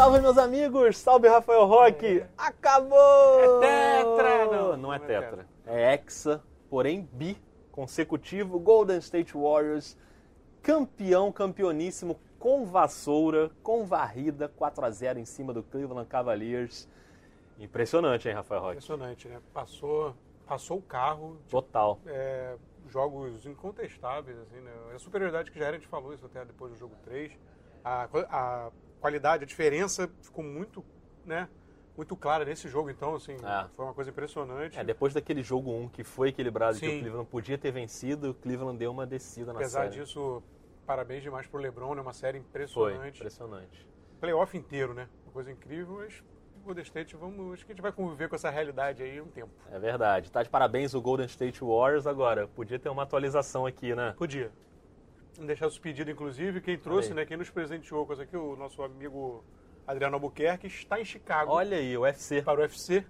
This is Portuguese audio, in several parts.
salve, meus amigos! Salve, Rafael Roque! Acabou! É tetra! Não, não é tetra. É hexa, porém bi consecutivo. Golden State Warriors, campeão, campeoníssimo, com vassoura, com varrida, 4 a 0 em cima do Cleveland Cavaliers. Impressionante, hein, Rafael Roque? Impressionante, né? Passou, passou o carro. Total. É, jogos incontestáveis, assim, né? A superioridade que já era, a gente falou isso até depois do jogo 3. A, a qualidade, a diferença ficou muito, né? Muito clara nesse jogo, então, assim, É. foi uma coisa impressionante. É, depois daquele jogo 1 que foi equilibrado que Sim. o Cleveland podia ter vencido, o Cleveland deu uma descida na Apesar série. disso, parabéns demais pro LeBron, né? Uma série Foi, impressionante. impressionante. Playoff inteiro, né? Uma coisa incrível, mas o Golden State, vamos, acho que a gente vai conviver com essa realidade aí um tempo. É verdade. Tá de parabéns o Golden State Warriors agora. Podia ter uma atualização aqui, né? Podia. Deixar os pedidos, inclusive, quem trouxe, né? Quem nos presenteou com isso aqui, o nosso amigo Adriano Albuquerque, está em Chicago Olha aí, o UFC. para o UFC.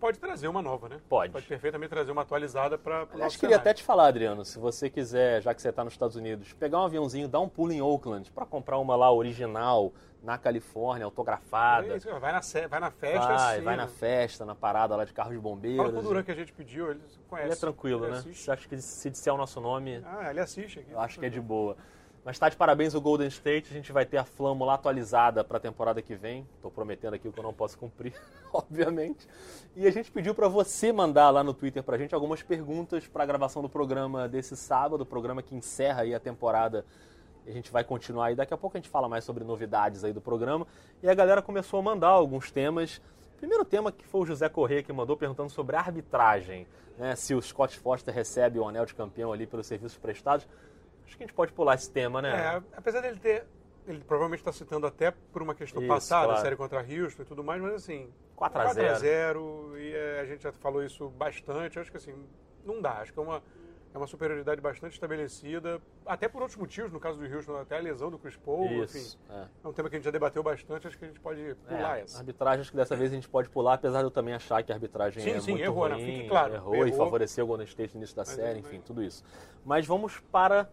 Pode trazer uma nova, né? Pode. Pode perfeitamente trazer uma atualizada para o Aliás, nosso queria até te falar, Adriano, se você quiser, já que você está nos Estados Unidos, pegar um aviãozinho, dar um pulo em Oakland para comprar uma lá original, na Califórnia, autografada. É isso, vai, na, vai na festa, vai, assim, vai na né? festa, na parada lá de carro de bombeiros. Fala com o Duran que a gente pediu, ele conhece. Ele é tranquilo, Ele né? assiste. Acha que se disser o nosso nome, Ah, ele assiste aqui. eu acho que é de boa. Mas tá de parabéns o Golden State, a gente vai ter a Flâmula atualizada para a temporada que vem. Tô prometendo aqui o que eu não posso cumprir, obviamente. E a gente pediu para você mandar lá no Twitter pra gente algumas perguntas para a gravação do programa desse sábado, o programa que encerra aí a temporada. A gente vai continuar aí, daqui a pouco a gente fala mais sobre novidades aí do programa. E a galera começou a mandar alguns temas. Primeiro tema que foi o José Corrêa que mandou perguntando sobre a arbitragem, né? Se o Scott Foster recebe o anel de campeão ali pelos serviços prestados. Acho que a gente pode pular esse tema, né? É, apesar dele ter. Ele provavelmente está citando até por uma questão Isso, passada, claro. a série contra Houston e tudo mais, mas assim. 4 a 0. 4 a 0 e é, a gente já falou isso bastante. Acho que assim, não dá. Acho que é uma, é uma superioridade bastante estabelecida, até por outros motivos, no caso do Houston, até a lesão do Chris Paul, enfim. Isso. É. É um tema que a gente já debateu bastante, acho que a gente pode pular É, essa. arbitragem, acho que dessa vez a gente pode pular, apesar de eu também achar que a arbitragem Sim, é sim, muito errou, né? ruim, Fique claro, errou, e errou. favoreceu o Golden State no início da Mas série, enfim, tudo isso. Mas vamos para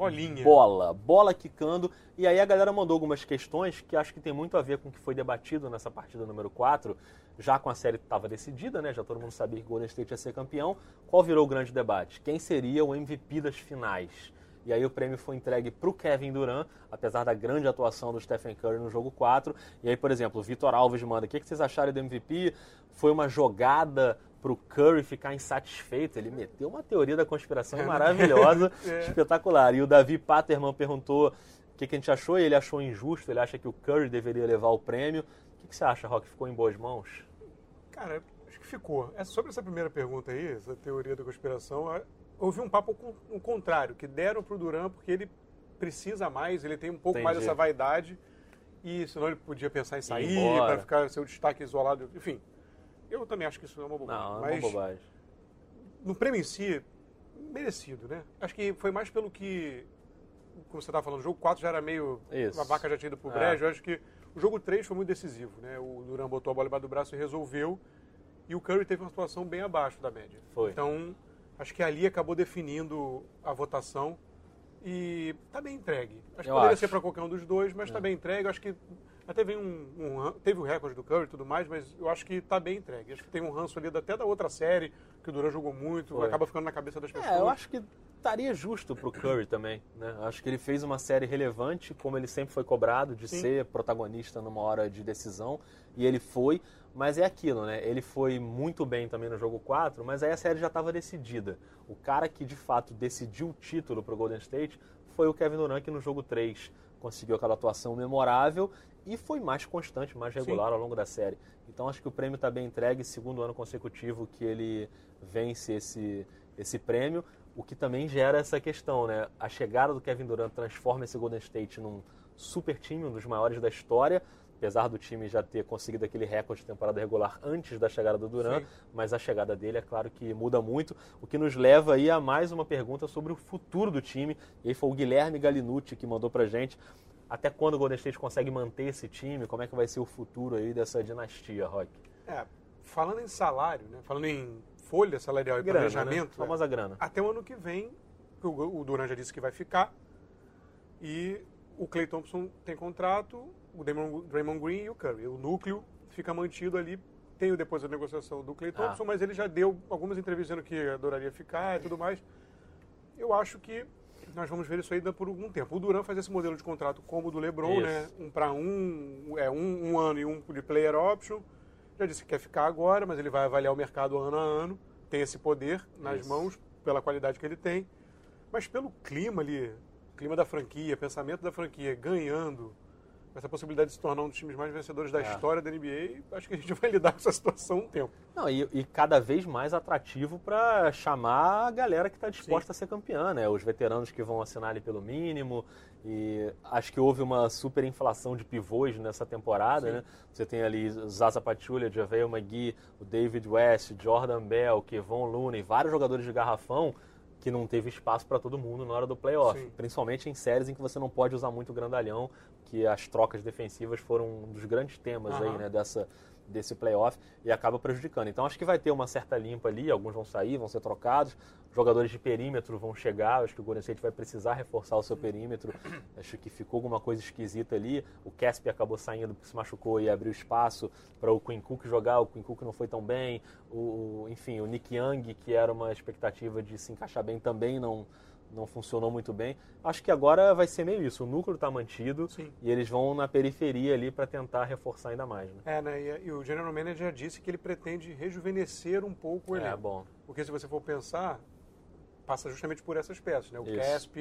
Bolinha. bola, bola quicando. E aí a galera mandou algumas questões que acho que tem muito a ver com o que foi debatido nessa partida número 4, já com a série estava decidida, né? Já todo mundo sabia que o Golden State ia ser campeão. Qual virou o grande debate? Quem seria o MVP das finais? E aí o prêmio foi entregue para o Kevin Durant, apesar da grande atuação do Stephen Curry no jogo 4. E aí, por exemplo, o Vitor Alves manda, o que que vocês acharam do MVP? Foi uma jogada para o Curry ficar insatisfeito. Ele meteu uma teoria da conspiração É. maravilhosa, É. espetacular. E o Davi Paterman perguntou o que, que a gente achou, e ele achou injusto, ele acha que o Curry deveria levar o prêmio. O que, que você acha, Rock? Ficou em boas mãos? Cara, acho que ficou. É sobre essa primeira pergunta aí, essa teoria da conspiração, eu ouvi um papo com o contrário, que deram pro Duran porque ele precisa mais, ele tem um pouco mais Entendi. dessa vaidade e senão ele podia pensar em sair para ficar seu destaque isolado, enfim. Eu também acho que isso é uma bobagem. Não, é uma bobagem. no prêmio em si, merecido, né? Acho que foi mais pelo que, como você estava falando, o jogo 4 já era meio. Isso. A vaca já tinha ido pro É. brejo. Eu acho que o jogo 3 foi muito decisivo, né? O Duran botou a bola embaixo do braço e resolveu. E o Curry teve uma situação bem abaixo da média. Foi. Então, acho que ali acabou definindo a votação. E tá bem entregue. Acho que Eu poderia acho. ser para qualquer um dos dois, mas tá bem entregue. Acho que até vem um, um- teve o recorde do Curry e tudo mais, mas eu acho que tá bem entregue. Acho que tem um ranço ali até da outra série, que o Duran jogou muito, Foi. acaba ficando na cabeça das pessoas. É, eu acho que estaria justo pro Curry também, né? Acho que ele fez uma série relevante, como ele sempre foi cobrado, de Sim. ser protagonista numa hora de decisão, e ele foi, mas é aquilo, né? Ele foi muito bem também no jogo 4, mas aí a série já estava decidida. O cara que de fato decidiu o título pro Golden State foi o Kevin Durant, que no jogo 3 conseguiu aquela atuação memorável e foi mais constante, mais regular ao longo da série. Então acho que o prêmio está bem entregue, segundo ano consecutivo que ele vence esse, esse prêmio, o que também gera essa questão, né? A chegada do Kevin Durant transforma esse Golden State num super time, um dos maiores da história, apesar do time já ter conseguido aquele recorde de temporada regular antes da chegada do Durant, Sim. mas a chegada dele é claro que muda muito, o que nos leva aí a mais uma pergunta sobre o futuro do time, e aí foi o Guilherme Galinucci que mandou pra gente, até quando o Golden State consegue manter esse time, como é que vai ser o futuro aí dessa dinastia, Rock? É, falando em salário, né? Falando em folha salarial e Grana, né? planejamento, é, Famosa grana. até o ano que vem, o Duran já disse que vai ficar, e o Clay Thompson tem contrato, o Draymond, Draymond Green e o Curry. O núcleo fica mantido ali. Tem depois a negociação do Clay Thompson, Ah. mas ele já deu algumas entrevistas dizendo que adoraria ficar e tudo mais. Eu acho que nós vamos ver isso ainda por algum tempo. O Duran faz esse modelo de contrato como o do LeBron, Isso. né? Um para um, é um, um ano e um de player option. Já disse que quer ficar agora, mas ele vai avaliar o mercado ano a ano. Tem esse poder nas Isso. mãos pela qualidade que ele tem. Mas pelo clima ali, clima da franquia, pensamento da franquia, ganhando, essa possibilidade de se tornar um dos times mais vencedores da É. história da NBA, acho que a gente vai lidar com essa situação um tempo. Não, e, e cada vez mais atrativo para chamar a galera que está disposta a ser campeã, né? Os veteranos que vão assinar ali pelo mínimo. E acho que houve uma super inflação de pivôs nessa temporada, Sim. né? Você tem ali Zaza Pachulia, JaVale McGee, o David West, Jordan Bell, Kevon Looney, vários jogadores de garrafão que não teve espaço para todo mundo na hora do playoff. Sim. Principalmente em séries em que você não pode usar muito o grandalhão, que as trocas defensivas foram um dos grandes temas aí, Aham. né, dessa, desse playoff e acaba prejudicando. Então acho que vai ter uma certa limpa ali, alguns vão sair, vão ser trocados, jogadores de perímetro vão chegar, acho que o Golden State vai precisar reforçar o seu perímetro, acho que ficou alguma coisa esquisita ali, o Casp acabou saindo porque se machucou e abriu espaço para o Quinn Cook jogar, o Quinn Cook não foi tão bem, o- enfim, o Nick Young, que era uma expectativa de se encaixar bem, também não não funcionou muito bem. Acho que agora vai ser meio isso. O núcleo está mantido Sim. e eles vão na periferia ali para tentar reforçar ainda mais. Né? É, né? E, e o General Manager disse que ele pretende rejuvenescer um pouco o É, elenco. bom. Porque se você for pensar, passa justamente por essas peças, né? O Isso. Casp,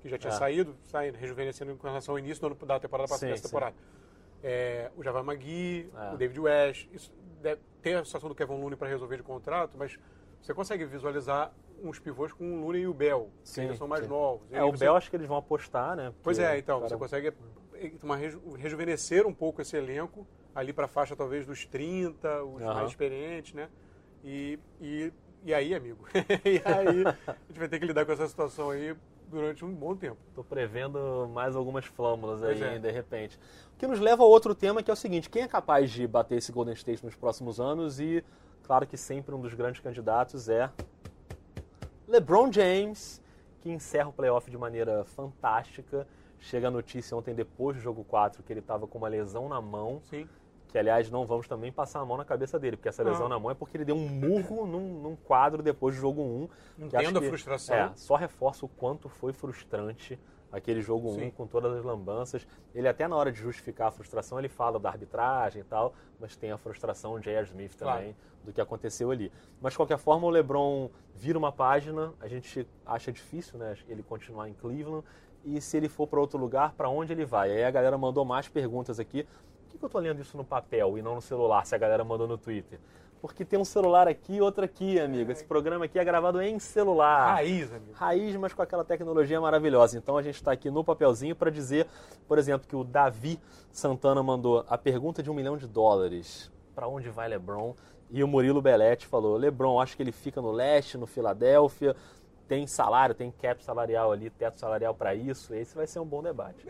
que já tinha É. saído, sai rejuvenescendo com relação ao início do ano, da temporada passada, dessa sim. temporada. É, o Java Magui, É. o David West, isso deve ter a situação do Kevin Looney para resolver de contrato, mas você consegue visualizar uns pivôs com o Looney e o Bell, que Sim, ainda são mais sim. novos. É, o você- Bel acho que eles vão apostar, né? Pois Porque é, então, cara- você consegue eh, uma reju- rejuvenescer um pouco esse elenco, ali para a faixa talvez dos 30, os Aham. mais experientes, né? E, e, e aí, amigo? e aí a gente vai ter que lidar com essa situação aí durante um bom tempo. Tô prevendo mais algumas flâmulas aí, Pois é. de repente. O que nos leva a outro tema, que é o seguinte: quem é capaz de bater esse Golden State nos próximos anos? E, claro que sempre um dos grandes candidatos é LeBron James, que encerra o playoff de maneira fantástica. Chega a notícia ontem, depois do jogo 4, que ele estava com uma lesão na mão. Sim. Que, aliás, não vamos também passar a mão na cabeça dele, porque essa Não. lesão na mão é porque ele deu um murro num, num quadro depois do jogo 1. que acho Entendo a que- frustração. É, só reforça o quanto foi frustrante aquele jogo 1 Sim. com todas as lambanças. Ele até na hora de justificar a frustração, ele fala da arbitragem e tal, mas tem a frustração de J.R. Smith também do que aconteceu ali. Mas de qualquer forma, o LeBron vira uma página, a gente acha difícil, né, ele continuar em Cleveland. E se ele for para outro lugar, para onde ele vai? Aí a galera mandou mais perguntas aqui. Por que, que eu tô lendo isso no papel e não no celular, se a galera mandou no Twitter? Porque tem um celular aqui e outro aqui, amigo. Esse programa aqui é gravado em celular Raiz, amigo. raiz, mas com aquela tecnologia maravilhosa. Então a gente está aqui no papelzinho para dizer, por exemplo, que o Davi Santana mandou a pergunta de um milhão de dólares. Para onde vai LeBron? E o Murilo Belletti falou: LeBron, acho que ele fica no leste, no Filadélfia. Tem salário, tem cap salarial ali, teto salarial para isso. Esse vai ser um bom debate.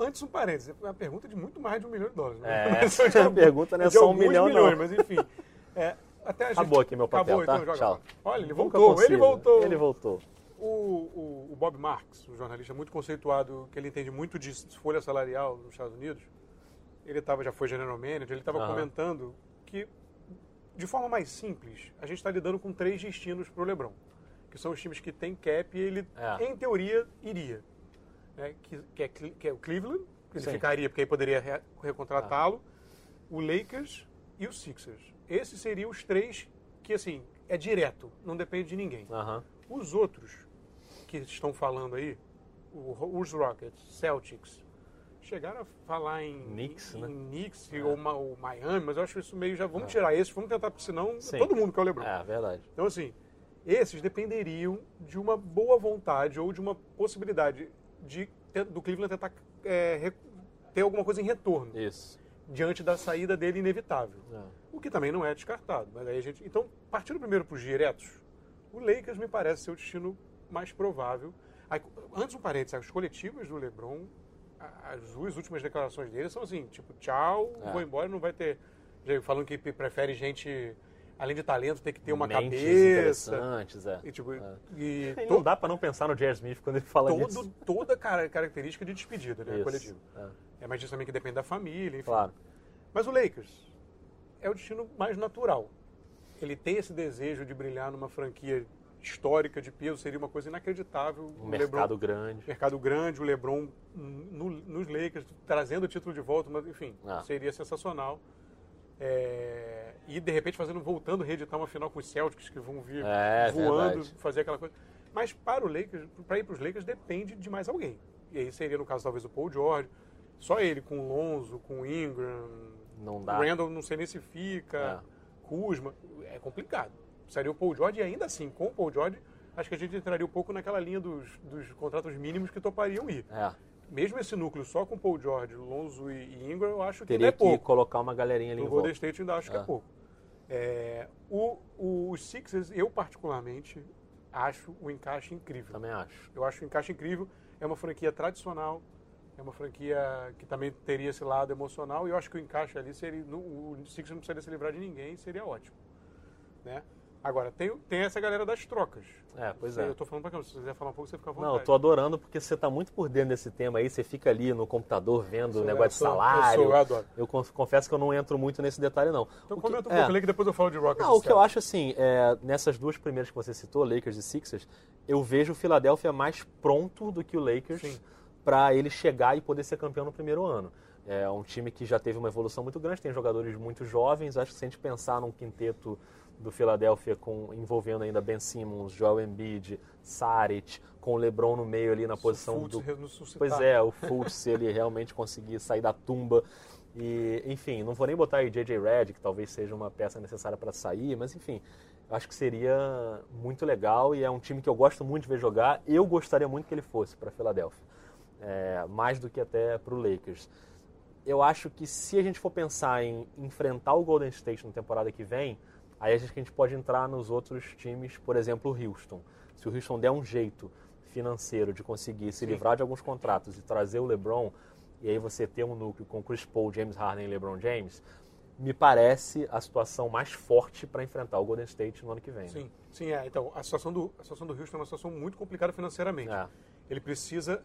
Antes um parênteses, é uma pergunta de muito mais de um milhão de dólares. É, Mas essa pergunta não é só um milhão, milhões, não. Mas enfim, é, até a gente... Acabou aqui meu papel, Acabou, tá? então Tchau. Olha, ele voltou, ele voltou. Ele voltou. O, o, o Bob Marks, um jornalista muito conceituado, que ele entende muito de folha salarial nos Estados Unidos, ele tava, já foi general manager, ele estava comentando que, de forma mais simples, a gente está lidando com três destinos para o LeBron, que são os times que têm cap e ele, É. em teoria, iria. Né? Que, que, é, que é o Cleveland, que ele Sim. ficaria porque aí poderia re- recontratá-lo, o Lakers e o Sixers. Esses seriam os três que, assim, é direto, não depende de ninguém. Aham. Os outros que estão falando aí, o- os Rockets, Celtics, chegaram a falar em Knicks, em, né? Knicks É. ou, ou Miami, mas eu acho isso meio já vamos tirar esses, vamos tentar porque senão Sim. todo mundo quer o LeBron. É, verdade. Então assim, esses dependeriam de uma boa vontade ou de uma possibilidade de do Cleveland tentar é, ter alguma coisa em retorno Isso. diante da saída dele inevitável. É. O que também não é descartado. Mas aí a gente, então, partindo primeiro para os diretos, o Lakers me parece ser o destino mais provável. Aí, antes um parênteses, as coletivas do LeBron, as duas últimas declarações dele são assim, tipo, tchau, É. vou embora, não vai ter... Falando que prefere gente além de talento, tem que ter uma Mentes cabeça. interessantes, é. E, tipo, É. e E to- não dá pra não pensar no Jair Smith quando ele fala todo, disso. toda cara, característica de despedida, né? Isso, Coletivo. é. É mais disso também que depende da família, enfim. Claro. Mas o Lakers é o destino mais natural. Ele tem esse desejo de brilhar numa franquia histórica de peso, seria uma coisa inacreditável. Um O mercado LeBron, grande. mercado grande, o LeBron no- nos Lakers, trazendo o título de volta, mas enfim, Ah. seria sensacional. É, e de repente fazendo, voltando a reeditar uma final com os Celtics que vão vir É, voando, verdade. fazer aquela coisa. Mas para o Lakers, para ir para os Lakers depende de mais alguém. E aí seria no caso talvez o Paul George, só ele com o Lonzo, com o Ingram, Não dá. Randall não sei nem se fica, É. Kuzma, é complicado. Precisaria o Paul George e ainda assim, com o Paul George, acho que a gente entraria um pouco naquela linha dos, dos contratos mínimos que topariam ir. É. Mesmo esse núcleo só com Paul George, Lonzo e Ingram, eu acho que Teria é que pouco. colocar uma galerinha ali No Golden. State ainda acho que é É. pouco. É, o, o- os Sixers, eu particularmente, acho o encaixe incrível. Também acho. Eu acho o encaixe incrível. É uma franquia tradicional, é uma franquia que também teria esse lado emocional, e eu acho que o encaixe ali seria. no- o Sixers não precisaria se livrar de ninguém, seria ótimo. Né? Agora, tem, tem essa galera das trocas. É, pois é. Eu tô falando pra câmera, se você quiser falar um pouco, você fica à vontade. Não, eu tô adorando porque você tá muito por dentro desse tema aí, você fica ali no computador vendo o Sou- negócio de sou- salário. Eu, sou, eu adoro. Eu con- confesso que eu não entro muito nesse detalhe, não. Então O que- comenta um é. pouco ali que depois eu falo de Rockets. Não, o que eu acho assim, é, nessas duas primeiras que você citou, Lakers e Sixers, eu vejo o Philadelphia mais pronto do que o Lakers para ele chegar e poder ser campeão no primeiro ano. É um time que já teve uma evolução muito grande, tem jogadores muito jovens. Acho que se a gente pensar num quinteto do Philadelphia com, envolvendo ainda Ben Simmons, Joel Embiid, Saric, com o LeBron no meio ali na posição Fultz do. Pois é, o Fultz, se ele realmente conseguir sair da tumba. E, enfim, não vou nem botar aí JJ Redd, que talvez seja uma peça necessária para sair, mas enfim, acho que seria muito legal e é um time que eu gosto muito de ver jogar. Eu gostaria muito que ele fosse para Filadélfia, é, mais do que até para o Lakers. Eu acho que se a gente for pensar em enfrentar o Golden State na temporada que vem, aí a gente, a gente pode entrar nos outros times, por exemplo, o Houston. Se o Houston der um jeito financeiro de conseguir se Sim. livrar de alguns contratos e trazer o LeBron, e aí você ter um núcleo com Chris Paul, James Harden e LeBron James, me parece a situação mais forte para enfrentar o Golden State no ano que vem. né? Sim, sim, é. Então, a situação, do, a situação do Houston é uma situação muito complicada financeiramente. É. Ele precisa,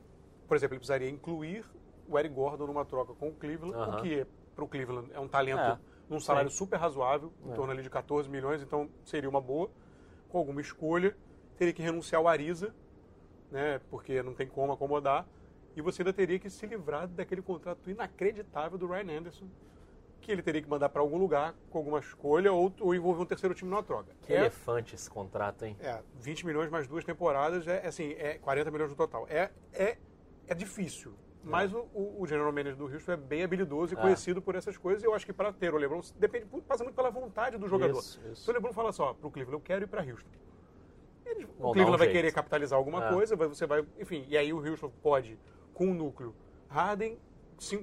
por exemplo, ele precisaria incluir o Eric Gordon numa troca com o Cleveland, o Aham. que para o Cleveland é um talento É, num salário sim. super razoável, em É. torno ali de 14 milhões, então seria uma boa. Com alguma escolha, teria que renunciar ao Ariza, né, porque não tem como acomodar, e você ainda teria que se livrar daquele contrato inacreditável do Ryan Anderson, que ele teria que mandar para algum lugar com alguma escolha ou, ou envolver um terceiro time numa troca. Que É- elefante esse contrato, hein? é, 20 milhões mais duas temporadas, é assim, é 40 milhões no total. É, é, é difícil. Mas o, o, o general manager do Houston é bem habilidoso e É. conhecido por essas coisas. E eu acho que para ter o LeBron, depende, passa muito pela vontade do jogador. Isso, isso. Se o LeBron fala só, pro Cleveland, eu quero ir para Houston. Vão o Cleveland um vai jeito. querer capitalizar alguma É. coisa, você vai, enfim, e aí o Houston pode, com o núcleo, Harden,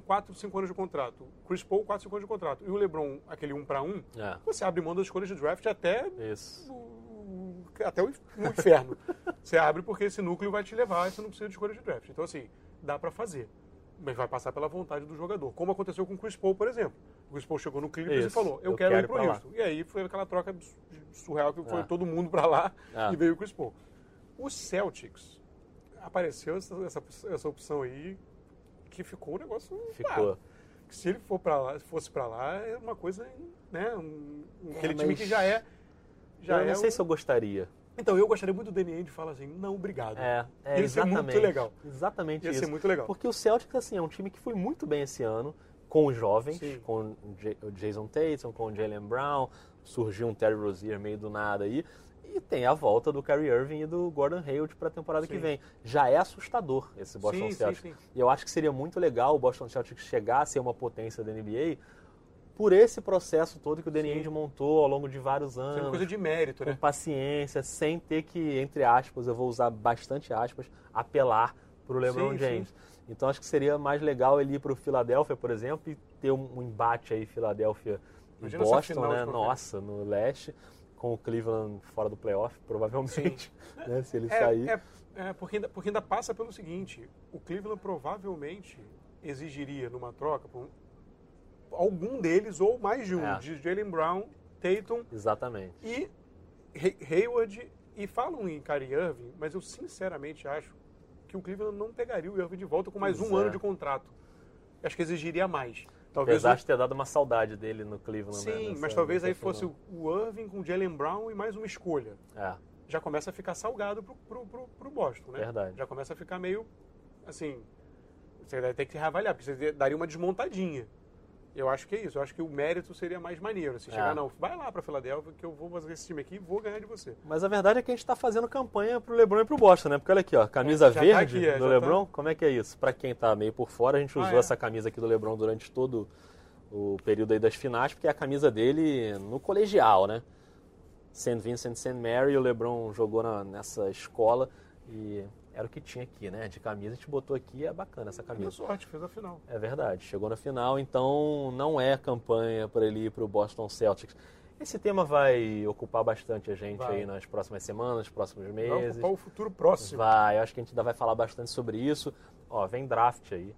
4, 5 anos de contrato, Chris Paul, 4, 5 anos de contrato, e o LeBron, aquele 1 para 1, É, você abre mão das escolhas de draft até isso. o- até o, o inferno. você abre porque esse núcleo vai te levar e você não precisa de escolha de draft. Então, assim, dá pra fazer. Mas vai passar pela vontade do jogador. Como aconteceu com o Chris Paul, por exemplo. O Chris Paul chegou no Clippers e Isso. falou, eu, Eu quero, quero ir lá. Houston. E aí foi aquela troca surreal que foi É. todo mundo pra lá É. e veio o Chris Paul. O Celtics, apareceu essa, essa, essa opção aí que ficou um negócio... Ficou. ah, se ele for para lá, se fosse pra lá, é uma coisa, né? Um, aquele É, time mas que já é... Já eu não é sei um- se eu gostaria. Então, eu gostaria muito do Danny Ainge falar assim, não, obrigado. É, é Ia ser muito legal. Exatamente Ia isso. ser muito legal. Porque o Celtics, assim, é um time que foi muito bem esse ano, com os jovens, Sim. com o Jason Tatum, com o Jalen Brown, surgiu um Terry Rozier meio do nada aí, e tem a volta do Kyrie Irving e do Gordon Hayward para a temporada que Sim. vem. Já é assustador esse Boston sim, Celtics. sim. E eu acho que seria muito legal o Boston Celtics chegar a ser uma potência da NBA por esse processo todo que o Danny Sim. Montou ao longo de vários Isso é anos uma coisa de mérito, com né? paciência, sem ter que, entre aspas, eu vou usar bastante aspas, apelar para o LeBron Sim, James. Então acho que seria mais legal ele ir para o Philadelphia, por exemplo, e ter um, embate aí Philadelphia e Imagina essa Boston, né? Nossa, no leste, com o Cleveland fora do playoff, provavelmente, né? Se ele É, sair. é, é, porque, ainda, porque ainda passa pelo seguinte, o Cleveland provavelmente exigiria numa troca algum deles ou mais de um, É. de Jalen Brown Tatum Exatamente. e Hay- Hayward e falam em Kyrie Irving, mas eu sinceramente acho que o Cleveland não pegaria o Irving de volta com mais Pois um é. ano de contrato. Acho que exigiria mais. Talvez Apesar o- de ter dado uma saudade dele no Cleveland. né, Sim, nessa- mas talvez aí fosse o o Irving com Jalen Brown e mais uma escolha. É, Já começa a ficar salgado pro, pro, pro, pro Boston, né? Verdade. Já começa a ficar meio, assim, você vai ter que reavaliar, porque você daria uma desmontadinha. Eu acho que é isso. Eu acho que o mérito seria mais maneiro. Se chegar, É. não, vai lá pra Filadélfia que eu vou fazer esse time aqui e vou ganhar de você. Mas a verdade é que a gente está fazendo campanha pro LeBron e pro Boston, né? Porque olha aqui, ó, camisa É, tá verde aqui, é, do já LeBron, como é que é isso? Para quem tá meio por fora, a gente Ah, usou é? essa camisa aqui do LeBron durante todo o período aí das finais, porque é a camisa dele no colegial, né? St. Vincent St. Mary, o LeBron jogou na- nessa escola e era o que tinha aqui, né? De camisa, a gente botou aqui, é bacana essa Deu camisa. sorte, fez a final. É verdade, chegou na final, então não é campanha para ele ir para o Boston Celtics. Esse tema vai ocupar bastante a gente Vai. aí nas próximas semanas, nos próximos Vai meses. ocupar o futuro próximo. Vai, eu acho que a gente ainda vai falar bastante sobre isso. Ó, vem draft aí.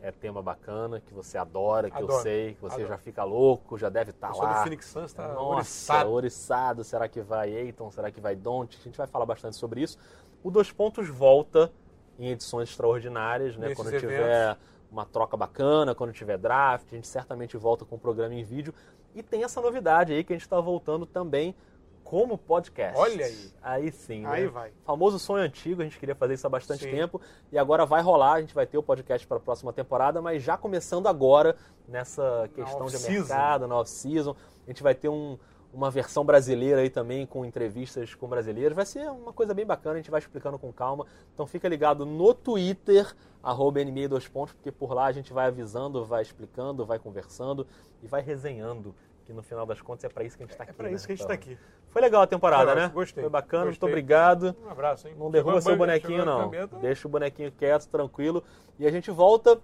É tema bacana, que você adora, que eu Adoro, sei, que você adoro. já fica louco, já deve estar O pessoal lá. do Phoenix Suns tá Nossa, oriçado. oriçado. Será que vai Eiton? Será que vai Don't? A gente vai falar bastante sobre isso. O Dois Pontos volta em edições extraordinárias, né? Nesses quando eventos. tiver uma troca bacana, quando tiver draft, a gente certamente volta com o programa em vídeo. E tem essa novidade aí que a gente está voltando também como podcast. Olha aí. Aí sim, né? Aí vai. Famoso sonho antigo, a gente queria fazer isso há bastante Sim. tempo e agora vai rolar, a gente vai ter o podcast para a próxima temporada, mas já começando agora nessa questão de mercado, na off-season, a gente vai ter um- uma versão brasileira aí também com entrevistas com brasileiros, vai ser uma coisa bem bacana, a gente vai explicando com calma, então fica ligado no Twitter, arroba NBA dois pontos, porque por lá a gente vai avisando, vai explicando, vai conversando e vai resenhando, que no final das contas é para isso que a gente está aqui. É pra né? isso que a gente Então, tá aqui. Foi legal a temporada, né? gostei, Foi bacana, muito gostei. obrigado. Um abraço, hein? Não derruba seu bonequinho, não. camisa, Deixa o bonequinho quieto, tranquilo. E a gente volta,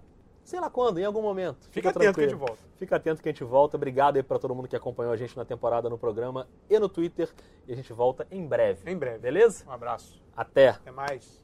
sei lá quando, em algum momento. Fica atento que a gente volta. Fica atento que a gente volta. Obrigado aí pra todo mundo que acompanhou a gente na temporada, no programa e no Twitter. E a gente volta em breve. Em breve. Beleza? Um abraço. Até! Até mais.